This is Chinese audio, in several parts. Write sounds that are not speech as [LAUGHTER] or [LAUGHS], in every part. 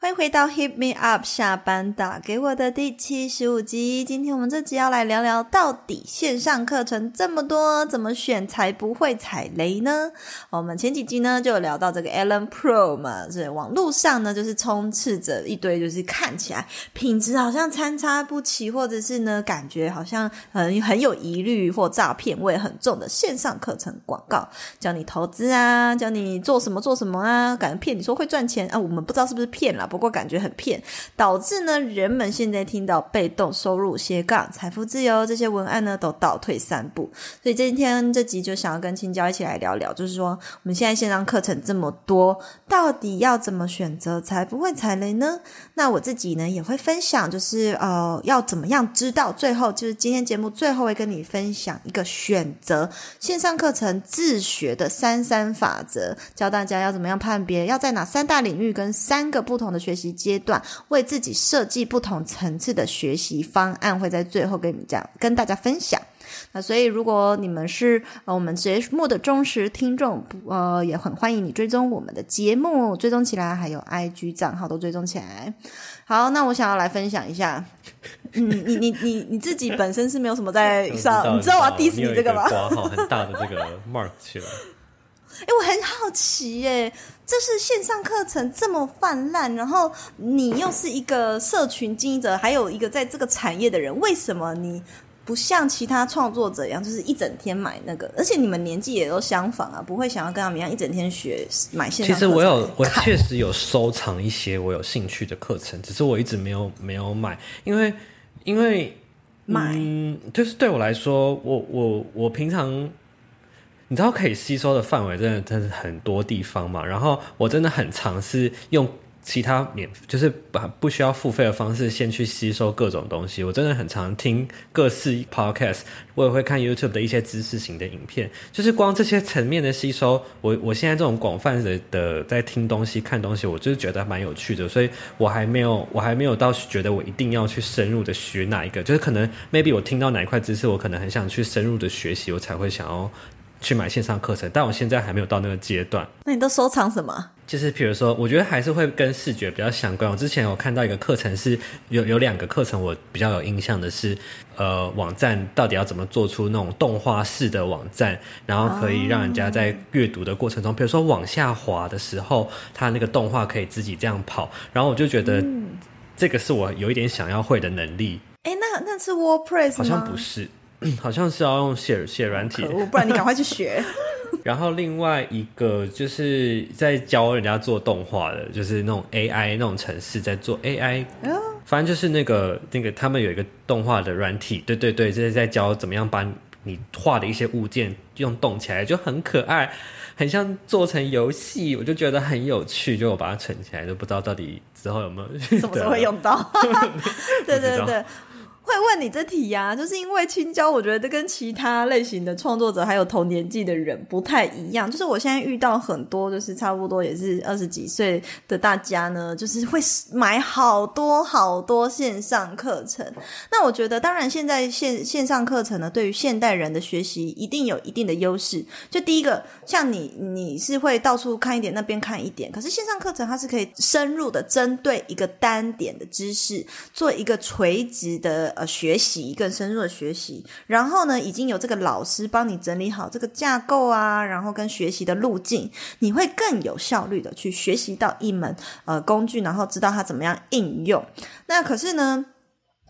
欢迎回到 Hit Me Up 下班打给我的第七十五集。今天我们这集要来聊聊，到底线上课程这么多，怎么选才不会踩雷呢？我们前几集呢就有聊到这个 Allen Pro 嘛，是网络上呢就是充斥着一堆就是看起来品质好像参差不齐，或者是呢感觉好像很很有疑虑或诈骗味很重的线上课程广告，教你投资啊，教你做什么做什么啊，感觉骗你说会赚钱啊，我们不知道是不是骗啦，不过感觉很骗，导致呢人们现在听到被动收入斜杠财富自由这些文案呢都倒退三步，所以今天这集就想要跟青椒一起来聊聊，就是说我们现在线上课程这么多，到底要怎么选择才不会踩雷呢？那我自己呢也会分享，就是呃要怎么样知道最后就是今天节目最后会跟你分享一个选择线上课程自学的三三法则，教大家要怎么样判别，要在哪三大领域跟三个不同的学习阶段，为自己设计不同层次的学习方案，会在最后跟你们讲跟大家分享。那所以，如果你们是呃我们节目的忠实听众，呃，也很欢迎你追踪我们的节目，追踪起来，还有 IG 账号都追踪起来。好，那我想要来分享一下，嗯，你你你你自己本身是没有什么在 [LAUGHS] 上，你知道我要 diss 你这个吗？挂号很大的这个 mark 起来。[LAUGHS] 哎、我很好奇耶，这是线上课程这么泛滥，然后你又是一个社群经营者，还有一个在这个产业的人，为什么你不像其他创作者一样，就是一整天买那个？而且你们年纪也都相仿啊，不会想要跟他们一样一整天学买线其上课程实我有，我看确实有收藏一些我有兴趣的课程，只是我一直没有没有买，因为因为买嗯，就是对我来说，我我我平常。你知道可以吸收的范围真的真的很多地方嘛？然后我真的很尝试用其他免，就是把不需要付费的方式先去吸收各种东西。我真的很常听各式 podcast，我也会看 YouTube 的一些知识型的影片。就是光这些层面的吸收，我我现在这种广泛的的在听东西、看东西，我就是觉得蛮有趣的，所以我还没有我还没有到觉得我一定要去深入的学哪一个，就是可能 maybe 我听到哪一块知识，我可能很想去深入的学习，我才会想要。去买线上课程，但我现在还没有到那个阶段。那你都收藏什么？就是比如说，我觉得还是会跟视觉比较相关。我之前有看到一个课程是有有两个课程，我比较有印象的是，呃，网站到底要怎么做出那种动画式的网站，然后可以让人家在阅读的过程中，比如说往下滑的时候，它那个动画可以自己这样跑。然后我就觉得，这个是我有一点想要会的能力。哎、那那是 WordPress 吗？好像不是，[CLEARS THROAT] 好像是要用写写软体。不然你赶快去学。[LAUGHS] 然后另外一个就是在教人家做动画的，就是那种 AI 那种城市在做 AI，哦。反正就是那个那个他们有一个动画的软体，对对对，就是在教怎么样把你画的一些物件用动起来，就很可爱，很像做成游戏，我就觉得很有趣，就我把它存起来，都不知道到底之后有没有。[LAUGHS] 什么时候会用到？对 [LAUGHS] 对对，会问你这题呀、就是因为青椒，我觉得跟其他类型的创作者还有同年纪的人不太一样。就是我现在遇到很多，就是差不多也是二十几岁的大家呢，就是会买好多好多线上课程。那我觉得，当然现在线线上课程呢，对于现代人的学习一定有一定的优势。就第一个，像你你是会到处看一点，那边看一点，可是线上课程它是可以深入的针对一个单点的知识，做一个垂直的呃学习，更深入的学习。然后呢，已经有这个老师帮你整理好这个架构啊，然后跟学习的路径，你会更有效率的去学习到一门呃工具，然后知道它怎么样应用。那可是呢？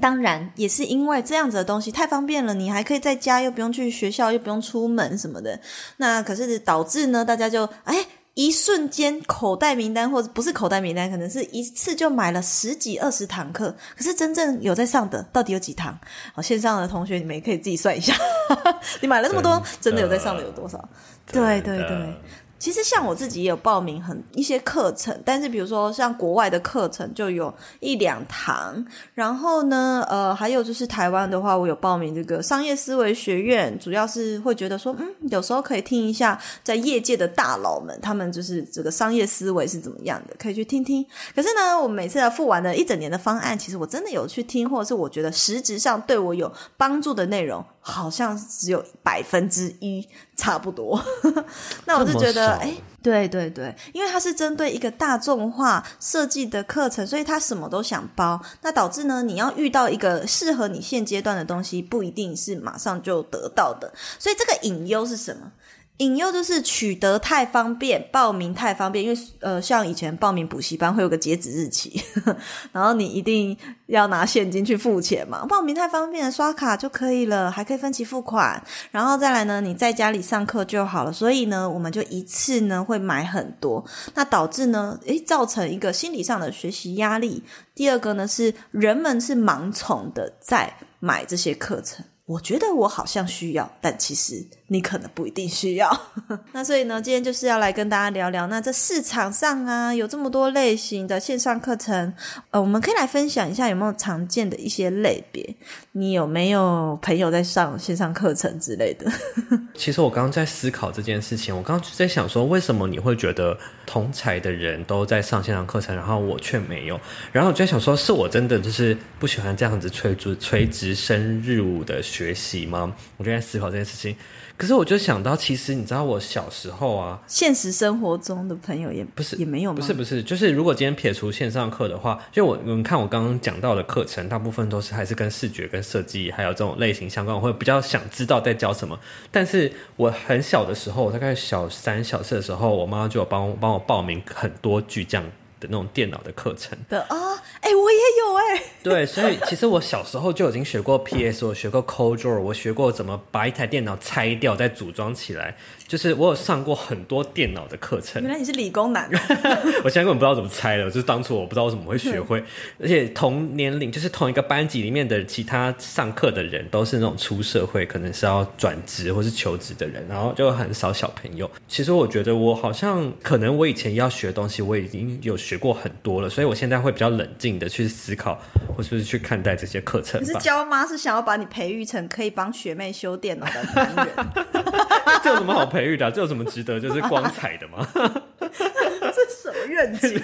当然，也是因为这样子的东西太方便了，你还可以在家，又不用去学校，又不用出门什么的。那可是导致呢，大家就哎。一瞬间口袋名单，或者不是口袋名单，可能是一次就买了十几二十堂课，可是真正有在上的到底有几堂？好，线上的同学你们也可以自己算一下，[LAUGHS] 你买了那么多，真真的的有在上的有多少？对对对。其实像我自己也有报名很一些课程，但是比如说像国外的课程就有一两堂，然后呢，呃，还有就是台湾的话，我有报名这个商业思维学院，主要是会觉得说，嗯，有时候可以听一下在业界的大佬们，他们就是这个商业思维是怎么样的，可以去听听。可是呢，我每次要付完了一整年的方案，其实我真的有去听，或者是我觉得实质上对我有帮助的内容，好像只有百分之一，差不多。[LAUGHS] 那我就觉得。哎，对对对，因为它是针对一个大众化设计的课程，所以它什么都想包，那导致呢，你要遇到一个适合你现阶段的东西，不一定是马上就得到的。所以这个隐忧是什么？引诱就是取得太方便，报名太方便，因为呃，像以前报名补习班会有个截止日期，[LAUGHS] 然后你一定要拿现金去付钱嘛。报名太方便，刷卡就可以了，还可以分期付款，然后再来呢，你在家里上课就好了。所以呢，我们就一次呢会买很多，那导致呢，诶，造成一个心理上的学习压力。第二个呢是人们是盲从的在买这些课程。我觉得我好像需要，但其实你可能不一定需要。[LAUGHS] 那所以呢，今天就是要来跟大家聊聊，那这市场上啊，有这么多类型的线上课程，呃，我们可以来分享一下有没有常见的一些类别。你有没有朋友在上线上课程之类的？[LAUGHS] 其实我刚刚在思考这件事情，我刚刚在想说，为什么你会觉得同才的人都在上线上课程，然后我却没有？然后我就在想说，是我真的就是不喜欢这样子垂直垂直深入的。学习吗？我就在思考这件事情。可是我就想到，其实你知道，我小时候啊，现实生活中的朋友也不是也没有，不是不是，就是如果今天撇除线上课的话，就我你们看我刚刚讲到的课程，大部分都是还是跟视觉、跟设计还有这种类型相关，我会比较想知道在教什么。但是我很小的时候，大概小三、小四的时候，我妈妈就有帮帮我报名很多巨匠。的那种电脑的课程的啊，哎，我也有哎。对，所以其实我小时候就已经学过 PS，我学过 c o d r a w 我学过怎么把一台电脑拆掉再组装起来。就是我有上过很多电脑的课程。原来你是理工男。[LAUGHS] 我现在根本不知道怎么猜了，就是当初我不知道我怎么会学会。而且同年龄，就是同一个班级里面的其他上课的人，都是那种出社会，可能是要转职或是求职的人，然后就很少小朋友。其实我觉得我好像可能我以前要学东西，我已经有学过很多了，所以我现在会比较冷静的去思考，或是去看待这些课程。你是教妈是想要把你培育成可以帮学妹修电脑的男人。[LAUGHS] 这有什么好培育的？这有什么值得就是光彩的吗？[LAUGHS] 这什么愿景？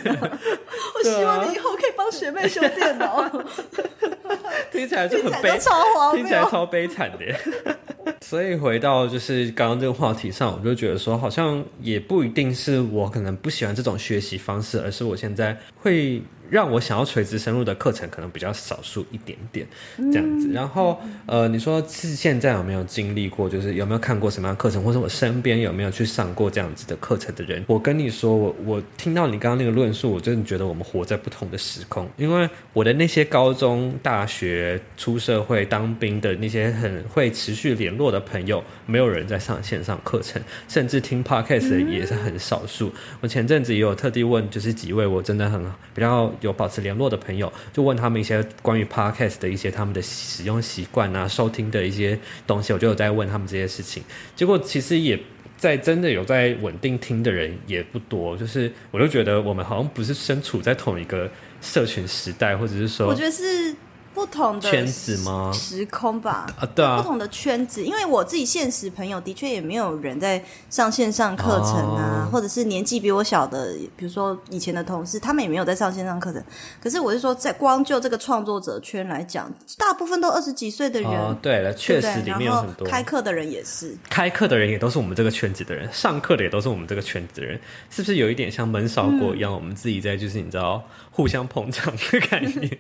我希望你以后可以帮学妹修电脑。[LAUGHS] 听起来就很悲，超荒听起来超悲惨的。[LAUGHS] 所以回到就是刚刚这个话题上，我就觉得说，好像也不一定是我可能不喜欢这种学习方式，而是我现在会。让我想要垂直深入的课程可能比较少数一点点这样子，然后呃，你说是现在有没有经历过，就是有没有看过什么样的课程，或者我身边有没有去上过这样子的课程的人？我跟你说，我我听到你刚刚那个论述，我真的觉得我们活在不同的时空，因为我的那些高中、大学、出社会、当兵的那些很会持续联络的朋友，没有人在上线上课程，甚至听 podcast 也是很少数。我前阵子也有特地问，就是几位我真的很比较。有保持联络的朋友，就问他们一些关于 podcast 的一些他们的使用习惯啊、收听的一些东西，我就有在问他们这些事情。结果其实也在真的有在稳定听的人也不多，就是我就觉得我们好像不是身处在同一个社群时代，或者是说，我觉得是。不同的圈子吗？时空吧，啊，对啊，不同的圈子。因为我自己现实朋友的确也没有人在上线上课程啊，或者是年纪比我小的，比如说以前的同事，他们也没有在上线上课程。可是我是说，在光就这个创作者圈来讲，大部分都二十几岁的人。对了，确实里面有很多开课的人也是，开课的人也都是我们这个圈子的人，上课的也都是我们这个圈子的人，是不是有一点像闷烧锅一样？我们自己在就是你知道互相捧场的概念。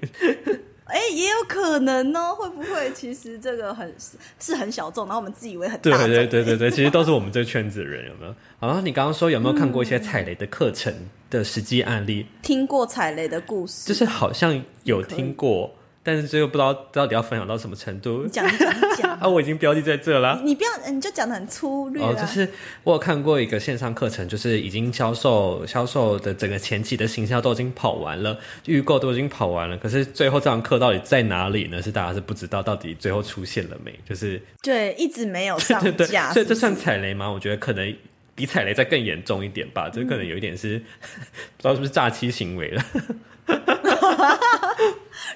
哎，也有可能哦，会不会其实这个很是很小众，然后我们自以为很大对对对对对，其实都是我们这个圈子的人，有没有？然后你刚刚说有没有看过一些踩雷的课程的实际案例？听过踩雷的故事，就是好像有听过。但是最后不知道到底要分享到什么程度。讲讲讲 [LAUGHS] 啊！我已经标记在这了。你不要，你就讲的很粗略。哦，就是我有看过一个线上课程，就是已经销售销售的整个前期的行销都已经跑完了，预购都已经跑完了。可是最后这堂课到底在哪里呢？是大家是不知道到底最后出现了没？就是对，一直没有上架。[LAUGHS] 所以这算踩雷吗？我觉得可能比踩雷再更严重一点吧，这可能有一点是、[LAUGHS] 不知道是不是诈欺行为了。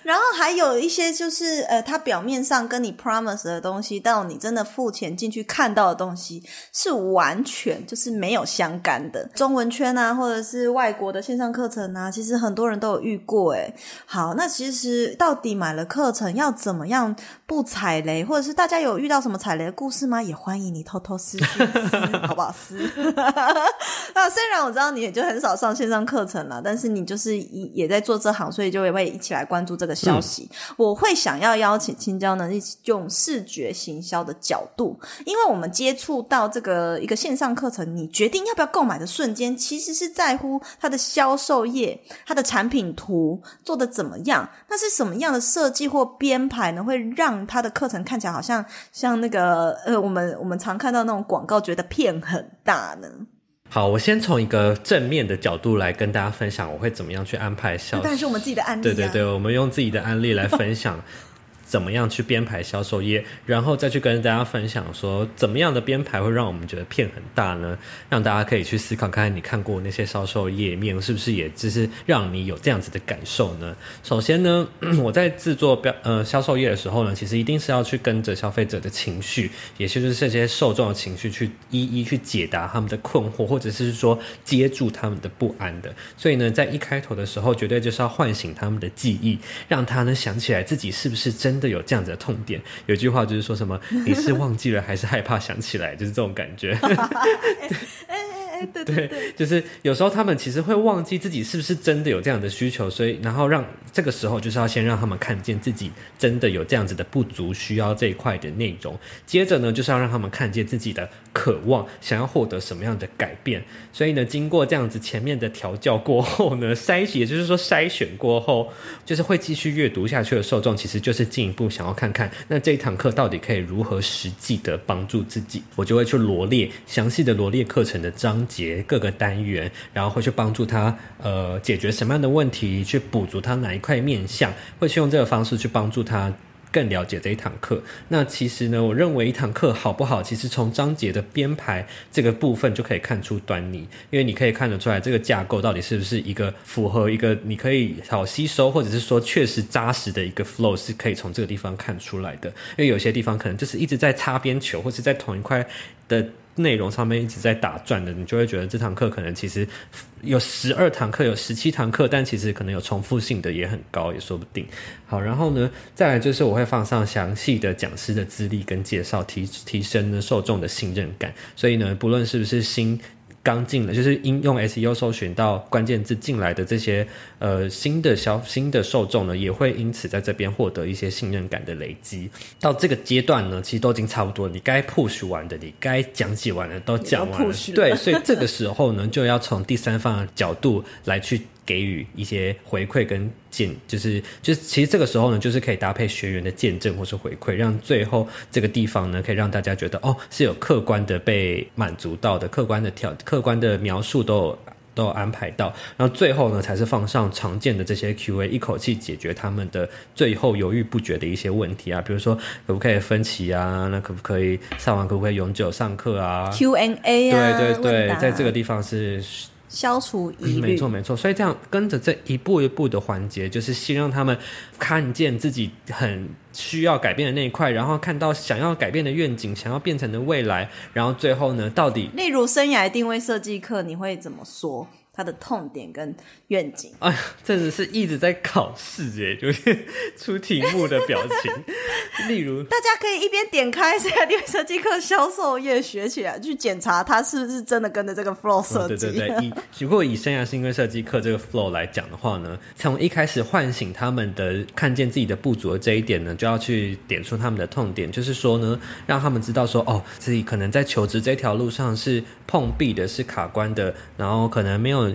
然后还有一些就是呃，他表面上跟你 promise 的东西，到你真的付钱进去看到的东西，是完全就是没有相干的。中文圈啊，或者是外国的线上课程啊，其实很多人都有遇过。诶好，那其实到底买了课程要怎么样不踩雷，或者是大家有遇到什么踩雷的故事吗？也欢迎你偷偷私讯私，[LAUGHS] 好不好？私。[LAUGHS] 那虽然我知道你也就很少上线上课程了，但是你就是也也在做这行，所以就也会一起来关注这个消息。我会想要邀请青椒呢，一起用视觉行销的角度，因为我们接触到这个一个线上课程，你决定要不要购买的瞬间，其实是在乎它的销售页、它的产品图做的怎么样。那是什么样的设计或编排呢，会让它的课程看起来好像像那个呃，我们我们常看到那种广告，觉得片很大呢？好，我先从一个正面的角度来跟大家分享，我会怎么样去安排销那当然是我们自己的案例、啊。对对对，我们用自己的案例来分享 [LAUGHS] 怎么样去编排销售页，然后再去跟大家分享说怎么样的编排会让我们觉得片很大呢？让大家可以去思考，看看你看过那些销售页面是不是也只是让你有这样子的感受呢？首先呢，我在制作标呃销售页的时候呢，其实一定是要去跟着消费者的情绪，也就是这些受众的情绪，去一一去解答他们的困惑，或者是说接住他们的不安的。所以呢，在一开头的时候，绝对就是要唤醒他们的记忆，让他呢想起来自己是不是真的有这样子的痛点。有句话就是说什么，[LAUGHS] 你是忘记了还是害怕想起来，就是这种感觉。[LAUGHS] 哎，[LAUGHS] 对对对，就是有时候他们其实会忘记自己是不是真的有这样的需求，所以然后让这个时候就是要先让他们看见自己真的有这样子的不足，需要这一块的内容。接着呢，就是要让他们看见自己的渴望，想要获得什么样的改变。所以呢，经过这样子前面的调教过后呢，筛选，也就是说筛选过后，就是会继续阅读下去的受众，其实就是进一步想要看看那这一堂课到底可以如何实际的帮助自己。我就会去罗列详细的罗列课程的章节各个单元，然后会去帮助他呃解决什么样的问题，去补足他哪一块面相，会去用这个方式去帮助他。更了解这一堂课，那其实呢，我认为一堂课好不好，其实从章节的编排这个部分就可以看出端倪，因为你可以看得出来这个架构到底是不是一个符合一个你可以好吸收，或者是说确实扎实的一个 flow，是可以从这个地方看出来的。因为有些地方可能就是一直在擦边球，或是在同一块的。内容上面一直在打转的，你就会觉得这堂课可能其实有十二堂课，有十七堂课，但其实可能有重复性的也很高，也说不定。好，然后呢，再来就是我会放上详细的讲师的资历跟介绍，提提升呢受众的信任感。所以呢，不论是不是新。刚进了，就是应用 SEO 搜寻到关键字进来的这些呃新的消新的受众呢，也会因此在这边获得一些信任感的累积。到这个阶段呢，其实都已经差不多，你该 push 完的，你该讲解完的都讲完了。对，所以这个时候呢，就要从第三方的角度来去。给予一些回馈跟见，就是就是其实这个时候呢，就是可以搭配学员的见证或是回馈，让最后这个地方呢，可以让大家觉得哦是有客观的被满足到的，客观的条客观的描述都有都有安排到，然后最后呢，才是放上常见的这些 Q&A，一口气解决他们的最后犹豫不决的一些问题啊，比如说可不可以分期啊，那可不可以上完可不可以永久上课啊？Q&A 啊，对对对，在这个地方是。消除疑虑，没错没错，所以这样跟着这一步一步的环节，就是先让他们看见自己很需要改变的那一块，然后看到想要改变的愿景，想要变成的未来，然后最后呢，到底例如生涯定位设计课，你会怎么说？他的痛点跟愿景，哎呀，真的是一直在考试哎，就是出题目的表情。[LAUGHS] 例如，大家可以一边点开生涯定位设计课销售页学起来，去检查他是不是真的跟着这个 flow 设计。对对对，以如果以生涯定位设计课这个 flow 来讲的话呢，从一开始唤醒他们的看见自己的不足的这一点呢，就要去点出他们的痛点，就是说呢，让他们知道说，哦，自己可能在求职这条路上是碰壁的，是卡关的，然后可能没有。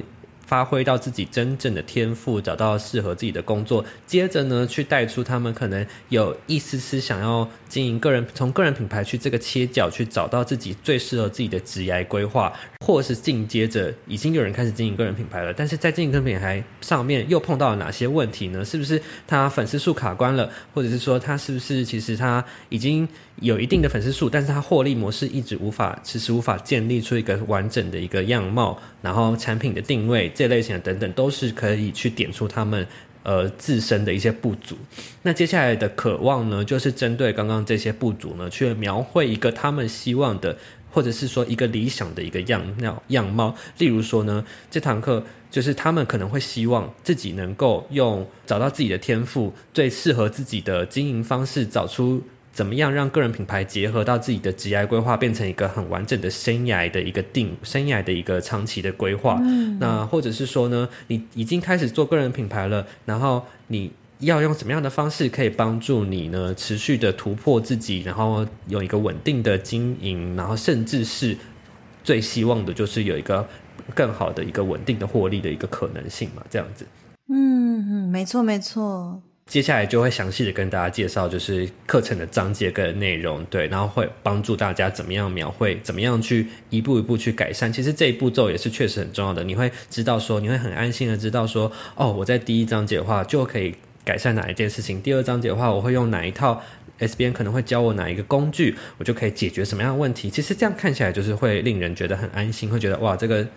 发挥到自己真正的天赋，找到适合自己的工作。接着呢，去带出他们可能有一丝丝想要经营个人，从个人品牌去这个切角，去找到自己最适合自己的职业规划，或是进接着已经有人开始经营个人品牌了，但是在经营个人品牌上面又碰到了哪些问题呢？是不是他粉丝数卡关了，或者是说他是不是其实他已经有一定的粉丝数，但是他获利模式一直无法迟迟无法建立出一个完整的一个样貌，然后产品的定位类型的等等，都是可以去点出他们呃自身的一些不足。那接下来的渴望呢，就是针对刚刚这些不足呢，去描绘一个他们希望的。或者是说一个理想的一个样貌样貌，例如说呢，这堂课就是他们可能会希望自己能够用找到自己的天赋，最适合自己的经营方式，找出怎么样让个人品牌结合到自己的职业规划，变成一个很完整的生涯的一个定生涯的一个长期的规划。那或者是说呢，你已经开始做个人品牌了，然后你。要用什么样的方式可以帮助你呢？持续的突破自己，然后有一个稳定的经营，然后甚至是最希望的就是有一个更好的一个稳定的获利的一个可能性嘛？这样子。嗯嗯，没错没错。接下来就会详细的跟大家介绍，就是课程的章节跟内容，对，然后会帮助大家怎么样描绘，怎么样去一步一步去改善。其实这一步骤也是确实很重要的，你会知道说，你会很安心的知道说，哦，我在第一章节的话就可以。改善哪一件事情？第二章节的话，我会用哪一套 S B N 可能会教我哪一个工具，我就可以解决什么样的问题。其实这样看起来就是会令人觉得很安心，会觉得哇，这个。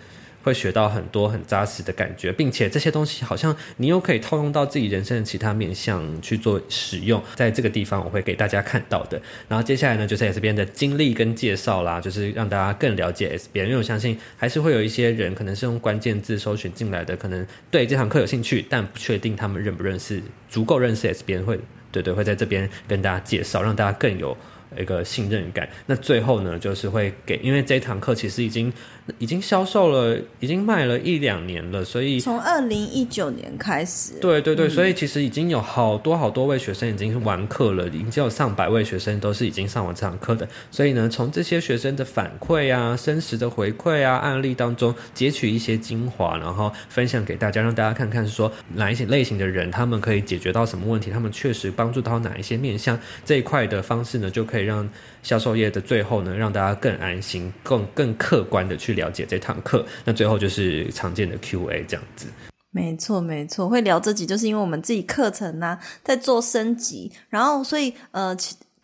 会学到很多很扎实的感觉，并且这些东西好像你又可以套用到自己人生的其他面向去做使用。在这个地方，我会给大家看到的。然后接下来呢，就是 S 边的经历跟介绍啦，就是让大家更了解 S 边。因为我相信还是会有一些人可能是用关键字搜寻进来的，可能对这堂课有兴趣，但不确定他们认不认识，足够认识 S 边，会对对，会在这边跟大家介绍，让大家更有一个信任感。那最后呢，就是会给，因为这堂课其实已经。已经销售了，已经卖了一两年了，所以从二零一九年开始，对对对，所以其实已经有好多好多位学生已经完课了，已经有上百位学生都是已经上完这堂课的。所以呢，从这些学生的反馈啊、真实的回馈啊、案例当中截取一些精华，然后分享给大家，让大家看看说哪一些类型的人他们可以解决到什么问题，他们确实帮助到哪一些面向这一块的方式呢，就可以可以让销售业的最后呢，让大家更安心、更更客观的去。了解这堂课，那最后就是常见的 Q&A 这样子。没错，没错，会聊这集，就是因为我们自己课程呢在做升级，然后所以呃。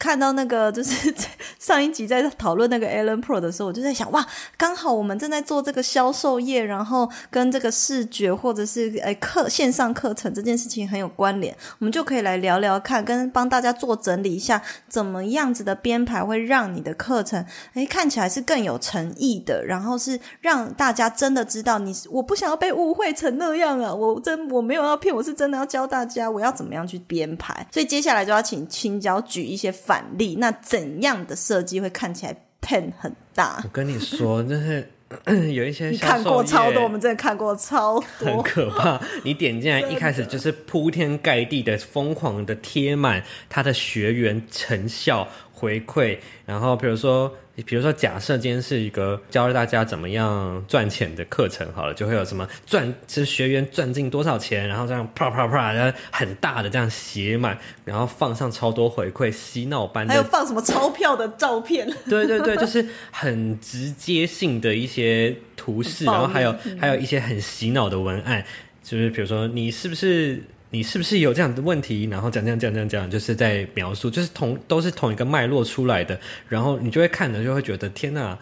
看到那个就是 [LAUGHS] 上一集在讨论那个 Alan Pro 的时候，我就在想，哇，刚好我们正在做这个销售业，然后跟这个视觉或者是诶课线上课程这件事情很有关联，我们就可以来聊聊看，跟帮大家做整理一下，怎么样子的编排会让你的课程诶看起来是更有诚意的，然后是让大家真的知道你，我不想要被误会成那样啊，[LAUGHS] 我真我没有要骗，我是真的要教大家我要怎么样去编排，所以接下来就要请青椒举一些。反例，那怎样的设计会看起来 pen 很大？我跟你说，就是 [CLEARS THROAT] 有一些你看过超多，我们真的看过超多，很可怕。你点进来一开始就是铺天盖地的疯狂的贴满他的学员成效回馈，然后比如说。你比如说，假设今天是一个教大家怎么样赚钱的课程，好了，就会有什么赚，是学员赚进多少钱，然后这样啪啪啪，然后很大的这样写满，然后放上超多回馈，洗脑般的，还有放什么钞票的照片？对对对，就是很直接性的一些图示，然后还有还有一些很洗脑的文案，就是比如说你是不是？你是不是有这样的问题？然后讲讲讲讲讲，就是在描述，就是同都是同一个脉络出来的，然后你就会看着就会觉得天哪，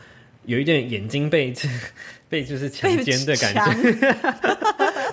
有一点眼睛被被就是强奸的感觉，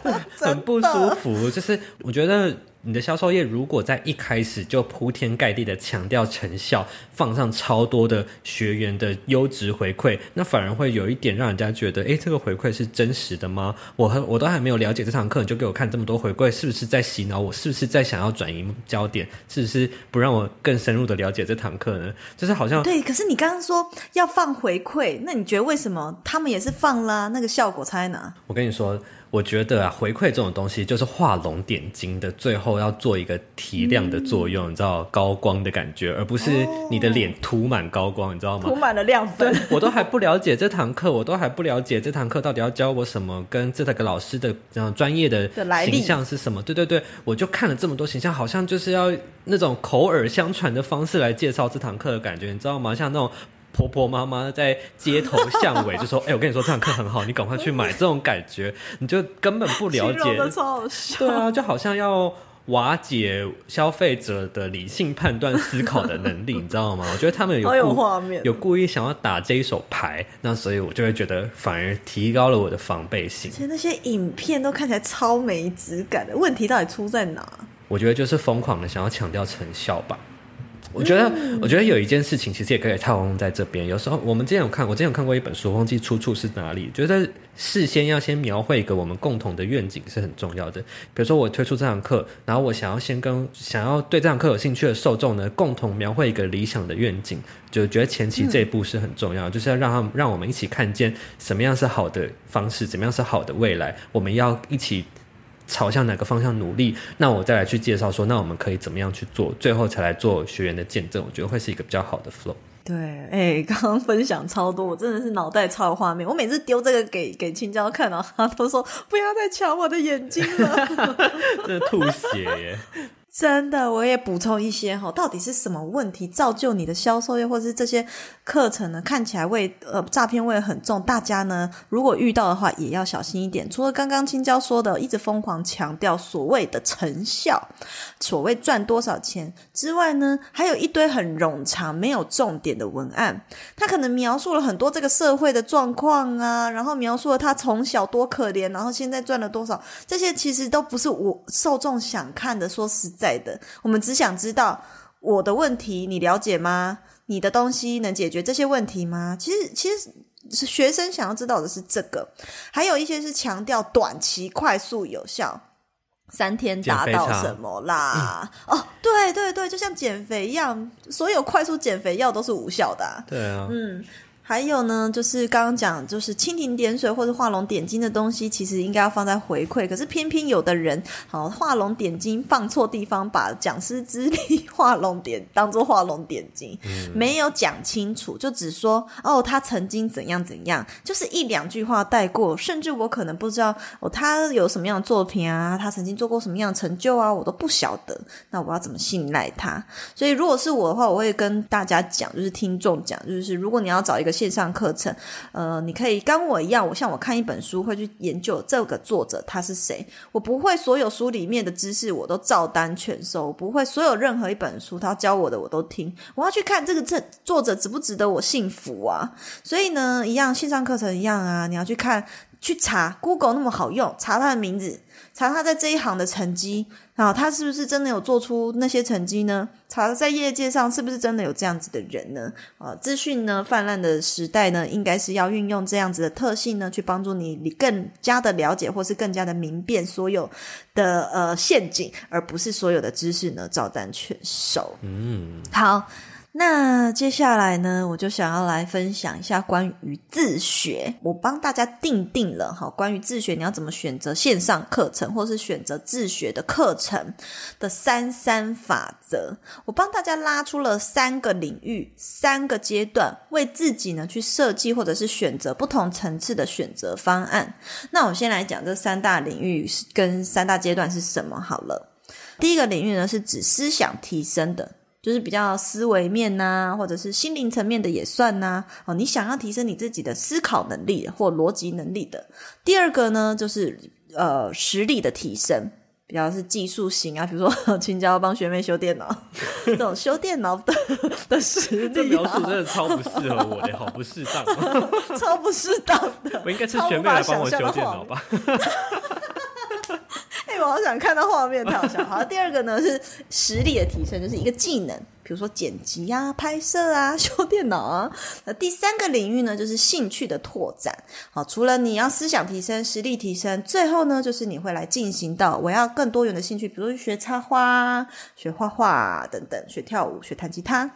[LAUGHS] [LAUGHS] 很不舒服。就是我觉得。你的销售业如果在一开始就铺天盖地的强调成效，放上超多的学员的优质回馈，那反而会有一点让人家觉得，诶，这个回馈是真实的吗？我和我都还没有了解这堂课，你就给我看这么多回馈，是不是在洗脑我？是不是在想要转移焦点？是不是不让我更深入的了解这堂课呢？就是好像对，可是你刚刚说要放回馈，那你觉得为什么他们也是放啦？那个效果差在哪？我跟你说。我觉得啊，回馈这种东西就是画龙点睛的，最后要做一个提亮的作用，你知道高光的感觉，而不是你的脸涂满高光，你知道吗？涂满了亮粉。[LAUGHS] 我都还不了解这堂课，我都还不了解这堂课到底要教我什么，跟这个老师的这样专业的形象是什么？对对对，我就看了这么多形象，好像就是要那种口耳相传的方式来介绍这堂课的感觉，你知道吗？像那种。婆婆妈妈在街头巷尾就说：“哎、我跟你说这堂课很好，你赶快去买。”这种感觉，你就根本不了解。超好笑。对啊，就好像要瓦解消费者的理性判断思考的能力，你知道吗？我觉得他们有画面有故意想要打这一手牌，那所以我就会觉得反而提高了我的防备心。其实那些影片都看起来超没质感的，问题到底出在哪？我觉得就是疯狂的想要强调成效吧。我觉得，我觉得有一件事情其实也可以套用在这边。有时候我们之前有看，我之前有看过一本书，忘记出处是哪里。觉得事先要先描绘一个我们共同的愿景是很重要的。比如说我推出这堂课，然后我想要先跟想要对这堂课有兴趣的受众呢，共同描绘一个理想的愿景。就觉得前期这一步是很重要，就是要让他们让我们一起看见什么样是好的方式，怎么样是好的未来，我们要一起朝向哪个方向努力，那我再来去介绍说，那我们可以怎么样去做，最后才来做学员的见证，我觉得会是一个比较好的 flow。对，哎、刚刚分享超多，我真的是脑袋超有画面。我每次丢这个给给青椒看，然后他都说不要再抢我的眼睛了。[LAUGHS] 真的吐血耶！真的，我也补充一些哈，到底是什么问题造就你的销售业或者是这些课程呢？看起来味呃诈骗味很重，大家呢如果遇到的话也要小心一点。除了刚刚青椒说的，一直疯狂强调所谓的成效，所谓赚多少钱之外呢，还有一堆很冗长、没有重点的文案。他可能描述了很多这个社会的状况啊，然后描述了他从小多可怜，然后现在赚了多少，这些其实都不是我受众想看的。说实在的，我们只想知道我的问题，你了解吗？你的东西能解决这些问题吗？其实，其实是学生想要知道的是这个，还有一些是强调短期、快速、有效。三天达到什么啦？哦，对对对，就像减肥一样，所有快速减肥药都是无效的啊、对啊，嗯，还有呢，就是刚刚讲，就是蜻蜓点水或者画龙点睛的东西，其实应该要放在回馈。可是偏偏有的人，好画龙点睛放错地方，把讲师之力 [LAUGHS] 画龙点当做画龙点睛，没有讲清楚，就只说哦，他曾经怎样怎样，就是一两句话带过，甚至我可能不知道哦，他有什么样的作品啊，他曾经做过什么样的成就啊，我都不晓得。那我要怎么信赖他？所以如果是我的话，我会跟大家讲，就是听众讲，就是如果你要找一个线上课程，呃，你可以跟我一样，我像我看一本书会去研究这个作者他是谁，我不会所有书里面的知识我都照单全收，不会所有任何一本书他教我的我都听，我要去看这个这作者值不值得我信服啊？所以呢，一样线上课程一样啊，你要去看。去查 Google 那么好用，查他的名字，查他在这一行的成绩，啊，他是不是真的有做出那些成绩呢？查在业界上是不是真的有这样子的人呢？啊，资讯呢泛滥的时代呢，应该是要运用这样子的特性呢，去帮助你你更加的了解，或是更加的明辨所有的呃陷阱，而不是所有的知识呢照单全收。嗯，好。那接下来呢，我就想要来分享一下关于自学。我帮大家定定了哈，关于自学你要怎么选择线上课程，或是选择自学的课程的三三法则。我帮大家拉出了三个领域、三个阶段，为自己呢去设计或者是选择不同层次的选择方案。那我先来讲这三大领域跟三大阶段是什么好了。第一个领域呢是指思想提升的。就是比较思维面呐、或者是心灵层面的也算呐、哦，你想要提升你自己的思考能力或逻辑能力的。第二个呢，就是呃实力的提升，比较是技术型啊，比如说 [LAUGHS] 青椒帮学妹修电脑，这种修电脑的的实力、啊，描述真的超不适合我的，好不适当哦。[LAUGHS] 超不适当的。我应该是学妹来帮我修电脑吧？[LAUGHS] 我好想看到画面，太好笑。好，第二个呢是实力的提升，就是一个技能，比如说剪辑啊、拍摄啊、修电脑啊。那第三个领域呢，就是兴趣的拓展。好，除了你要思想提升、实力提升，最后呢，就是你会来进行到我要更多元的兴趣，比如说学插花、学画画等等，学跳舞、学弹吉他。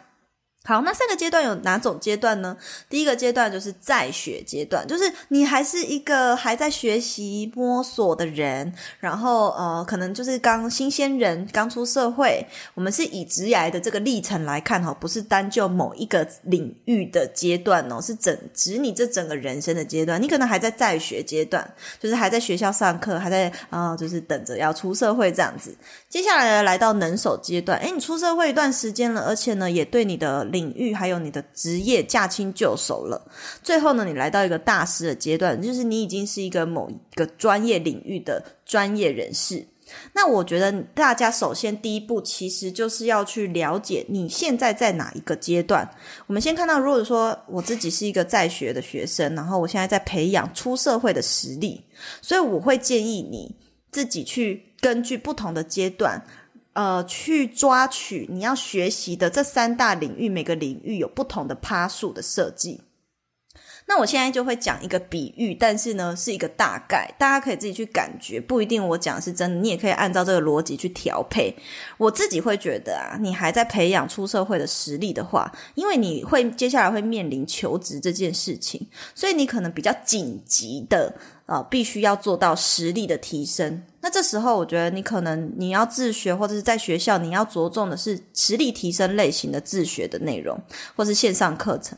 好，那三个阶段有哪种阶段呢？第一个阶段就是在学阶段，就是你还是一个还在学习摸索的人，然后呃，可能就是刚新鲜人刚出社会。我们是以职涯的这个历程来看哈，不是单就某一个领域的阶段哦，是整指你这整个人生的阶段。你可能还在在学阶段，就是还在学校上课，还在啊，就是等着要出社会这样子。接下来来到能手阶段，诶，你出社会一段时间了，而且呢，也对你的领域还有你的职业驾轻就熟了。最后呢，你来到一个大师的阶段，就是你已经是一个某一个专业领域的专业人士。那我觉得大家首先第一步其实就是要去了解你现在在哪一个阶段。我们先看到，如果说我自己是一个在学的学生，然后我现在在培养出社会的实力，所以我会建议你自己去根据不同的阶段。呃，去抓取你要学习的这三大领域，每个领域有不同的趴数的设计。那我现在就会讲一个比喻，但是呢是一个大概，大家可以自己去感觉，不一定我讲是真的，你也可以按照这个逻辑去调配。我自己会觉得啊，你还在培养出社会的实力的话，因为你会接下来会面临求职这件事情，所以你可能比较紧急的。啊，必须要做到实力的提升。那这时候，我觉得你可能你要自学，或者是在学校你要着重的是实力提升类型的自学的内容，或是线上课程。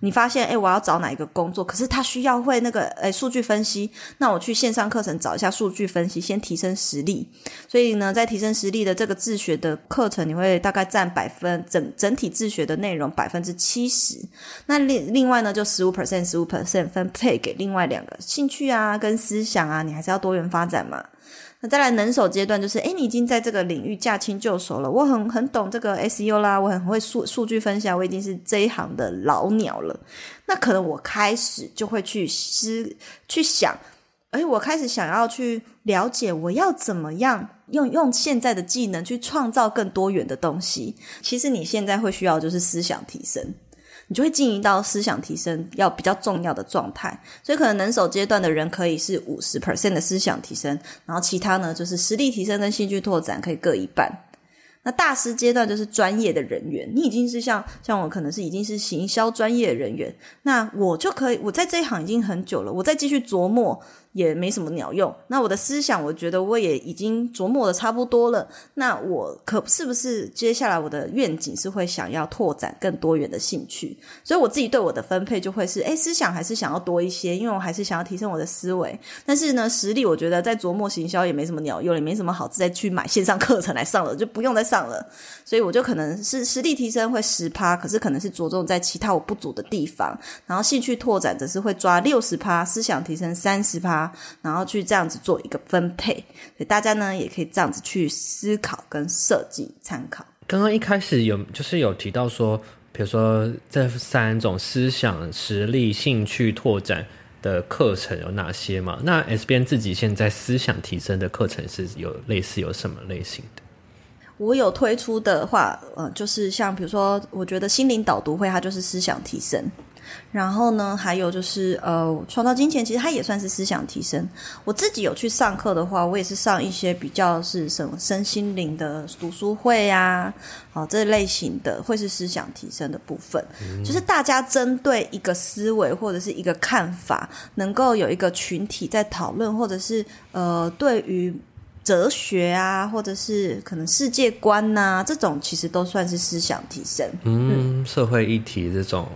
你发现，哎，我要找哪一个工作？可是他需要会那个，哎，数据分析。那我去线上课程找一下数据分析，先提升实力。所以呢，在提升实力的这个自学的课程，你会大概占百分整整体自学的内容百分之七十。那另另外呢，就十五 percent 十五 percent 分配给另外两个兴趣啊，跟思想啊，你还是要多元发展嘛。再来能手阶段，就是诶，你已经在这个领域驾轻就熟了。我很很懂这个 SEO 啦，我很会数数据分析，我已经是这一行的老鸟了。那可能我开始就会去思去想，诶，我开始想要去了解，我要怎么样用用现在的技能去创造更多元的东西。其实你现在会需要就是思想提升。你就会进行到思想提升要比较重要的状态，所以可能能手阶段的人可以是五十 percent 的思想提升，然后其他呢就是实力提升跟兴趣拓展可以各一半。那大师阶段就是专业的人员，你已经是像像我可能是已经是行销专业人员，那我就可以我在这一行已经很久了，我再继续琢磨。也没什么鸟用。那我的思想，我觉得我也已经琢磨的差不多了。那我可是不是接下来我的愿景是会想要拓展更多元的兴趣？所以我自己对我的分配就会是：哎，思想还是想要多一些，因为我还是想要提升我的思维。但是呢，实力我觉得在琢磨行销也没什么鸟用，也没什么好再去买线上课程来上了，就不用再上了。所以我就可能是实力提升会十趴，可是可能是着重在其他我不足的地方。然后兴趣拓展则是会抓六十趴，思想提升三十趴。然后去这样子做一个分配，所以大家呢也可以这样子去思考跟设计参考。刚刚一开始有就是有提到说，比如说这三种思想、实力、兴趣拓展的课程有哪些嘛？那 S 边自己现在思想提升的课程是有类似有什么类型的？我有推出的话，呃，就是像比如说，我觉得心灵导读会，它就是思想提升。然后呢，还有就是呃，创造金钱，其实它也算是思想提升。我自己有去上课的话，我也是上一些比较是什么身心灵的读书会啊，啊这类型的会是思想提升的部分。就是大家针对一个思维或者是一个看法，能够有一个群体在讨论，或者是呃，对于哲学啊，或者是可能世界观呐，这种其实都算是思想提升。嗯，社会议题这种。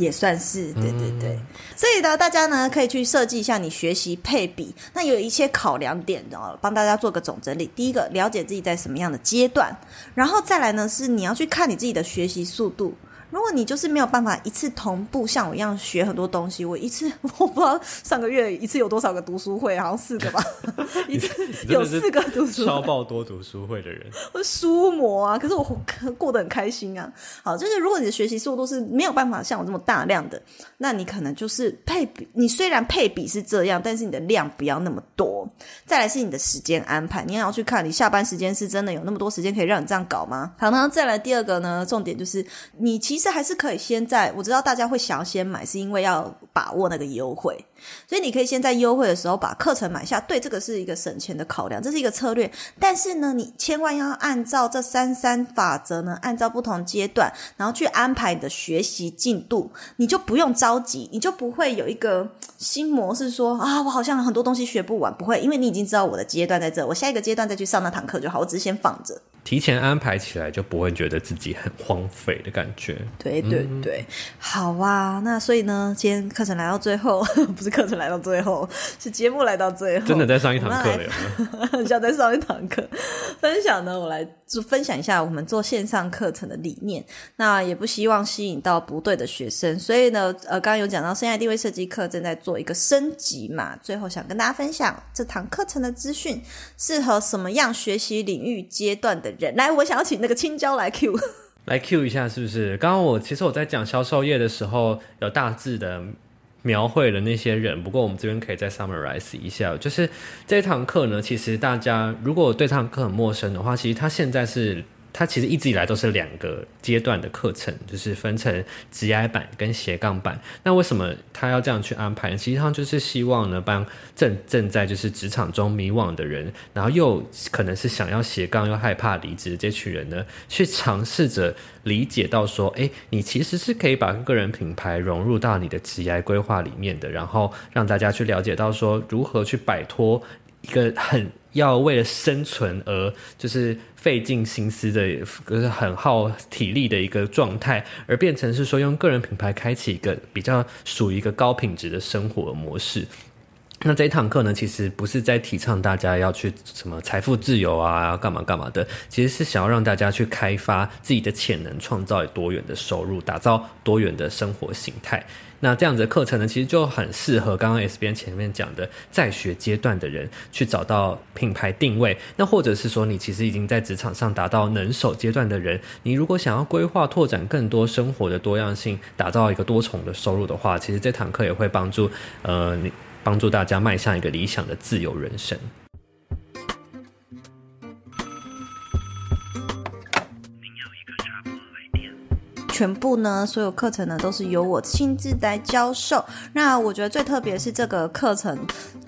也算是对对对，所以呢，大家呢可以去设计一下你学习配比。那有一些考量点的，帮大家做个总整理。第一个，了解自己在什么样的阶段，然后再来呢是你要去看你自己的学习速度。如果你就是没有办法一次同步像我一样学很多东西，我一次 [LAUGHS] 我不知道上个月一次有多少个读书会，好像四个吧，[LAUGHS] 一次有四个读书超爆多读书会的人，[LAUGHS] 我书魔啊，可是我过得很开心啊。好，就是如果你的学习速度是没有办法像我这么大量的，那你可能就是配比，你虽然配比是这样，但是你的量不要那么多。再来是你的时间安排，你也要去看你下班时间是真的有那么多时间可以让你这样搞吗？好，然后再来第二个呢，重点就是你其实其实还是可以先在我知道大家会想要先买，是因为要把握那个优惠，所以你可以先在优惠的时候把课程买下。对，这个是一个省钱的考量，这是一个策略。但是呢，你千万要按照这三三法则呢，按照不同阶段，然后去安排你的学习进度，你就不用着急，你就不会有一个新模式说啊，我好像很多东西学不完，不会，因为你已经知道我的阶段在这，我下一个阶段再去上那堂课就好，我只是先放着。提前安排起来，就不会觉得自己很荒废的感觉。对对对，好啊。那所以呢，今天课程来到最后，[LAUGHS] 不是课程来到最后，是节目来到最后，真的在上一堂课了像在上一堂课。分享呢，我来就分享一下我们做线上课程的理念。那也不希望吸引到不对的学生，所以呢，呃，刚刚有讲到生涯定位设计课正在做一个升级嘛。最后想跟大家分享这堂课程的资讯，适合什么样学习领域阶段的人。来，我想要请那个青椒来 Q。[LAUGHS] 来 Q 一下，是不是？刚刚我其实我在讲销售业的时候，有大致的描绘了那些人。不过我们这边可以再 summarize 一下，就是这堂课呢，其实大家如果对这堂课很陌生的话，其实它现在是。它其实一直以来都是两个阶段的课程，就是分成职涯版跟斜杠版。那为什么他要这样去安排呢？其实他就是希望呢，帮正正在就是职场中迷惘的人，然后又可能是想要斜杠又害怕离职这群人呢，去尝试着理解到说，哎，你其实是可以把个人品牌融入到你的职涯规划里面的，然后让大家去了解到说，如何去摆脱一个很要为了生存而就是费尽心思的，就是很耗体力的一个状态，而变成是说用个人品牌开启一个比较属于一个高品质的生活模式。那这一堂课呢，其实不是在提倡大家要去什么财富自由啊，干嘛干嘛的，其实是想要让大家去开发自己的潜能，创造多元的收入，打造多元的生活形态。那这样子的课程呢，其实就很适合刚刚 S 边前面讲的在学阶段的人去找到品牌定位。那或者是说，你其实已经在职场上达到能手阶段的人，你如果想要规划拓展更多生活的多样性，打造一个多重的收入的话，其实这堂课也会帮助呃你。帮助大家迈向一个理想的自由人生。全部呢，所有课程呢都是由我亲自来教授。那我觉得最特别是这个课程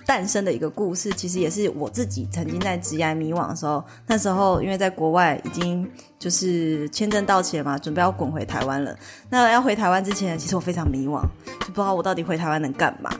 诞生的一个故事，其实也是我自己曾经在职涯迷惘的时候，那时候因为在国外已经就是签证到期了嘛，准备要滚回台湾了。那要回台湾之前，其实我非常迷惘，就不知道我到底回台湾能干嘛。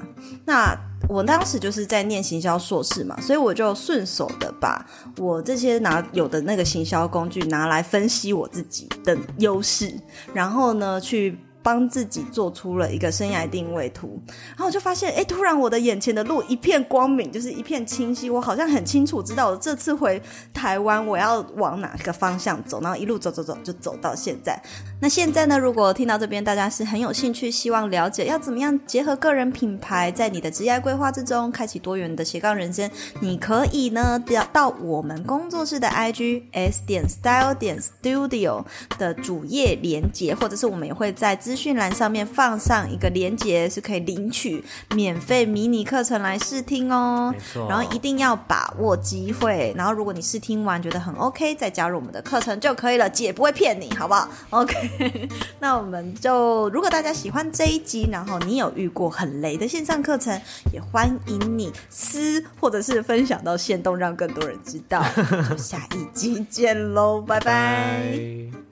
那我当时就是在念行销硕士嘛，所以我就顺手的把我这些拿有的那个行销工具拿来分析我自己的优势，然后呢去。帮自己做出了一个生涯定位图，然后我就发现，哎，突然我的眼前的路一片光明，就是一片清晰，我好像很清楚知道我这次回台湾我要往哪个方向走，然后一路走走走就走到现在。那现在呢，如果听到这边大家是很有兴趣，希望了解要怎么样结合个人品牌在你的职业规划之中，开启多元的斜杠人生，你可以呢到到我们工作室的 IG S 点 Style 点 Studio 的主页连接，或者是我们也会在资讯栏上面放上一个连接，是可以领取免费迷你课程来试听哦然后一定要把握机会，然后如果你试听完觉得很 OK，再加入我们的课程就可以了，姐不会骗你，好不好？OK，[LAUGHS] 那我们就如果大家喜欢这一集，然后你有遇过很雷的线上课程，也欢迎你私或者是分享到线动，让更多人知道。[LAUGHS] 就下一集见喽，拜拜拜。